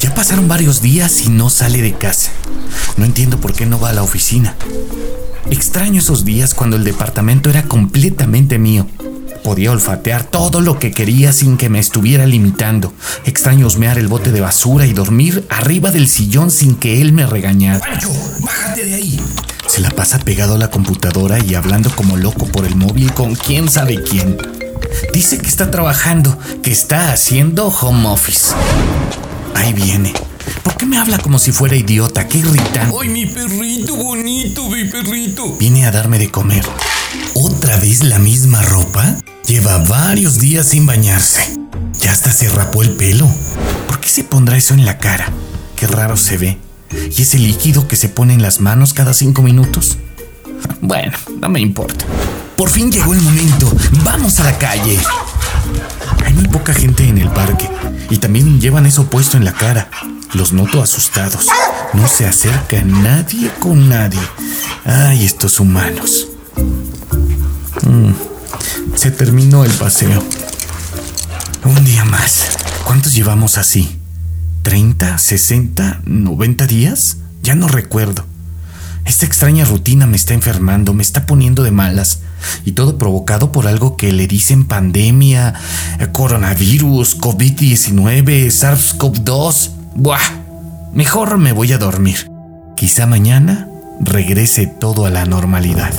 Ya pasaron varios días y no sale de casa. No entiendo por qué no va a la oficina. Extraño esos días cuando el departamento era completamente mío. Podía olfatear todo lo que quería sin que me estuviera limitando. Extraño husmear el bote de basura y dormir arriba del sillón sin que él me regañara. ¡Pancho! ¡Bájate de ahí! Se la pasa pegado a la computadora y hablando como loco por el móvil con quién sabe quién. Dice que está trabajando, que está haciendo home office. Ahí viene. ¿Por qué me habla como si fuera idiota? Qué irritante. ¡Ay, mi perrito bonito, mi perrito! Viene a darme de comer. ¿Otra vez la misma ropa? Lleva varios días sin bañarse. Ya hasta se rapó el pelo. ¿Por qué se pondrá eso en la cara? Qué raro se ve. ¿Y ese líquido que se pone en las manos cada cinco minutos? Bueno, no me importa. Por fin llegó el momento. Vamos a la calle. Hay muy poca gente en el parque y también llevan eso puesto en la cara. Los noto asustados. No se acerca nadie con nadie. Ay, estos humanos. Mm, Se terminó el paseo. Un día más. ¿Cuántos llevamos así? ¿30, 60, 90 días? Ya no recuerdo. Esta extraña rutina me está enfermando, me está poniendo de malas. Y todo provocado por algo que le dicen pandemia, coronavirus, COVID-19, SARS-CoV-2. Buah, mejor me voy a dormir. Quizá mañana regrese todo a la normalidad.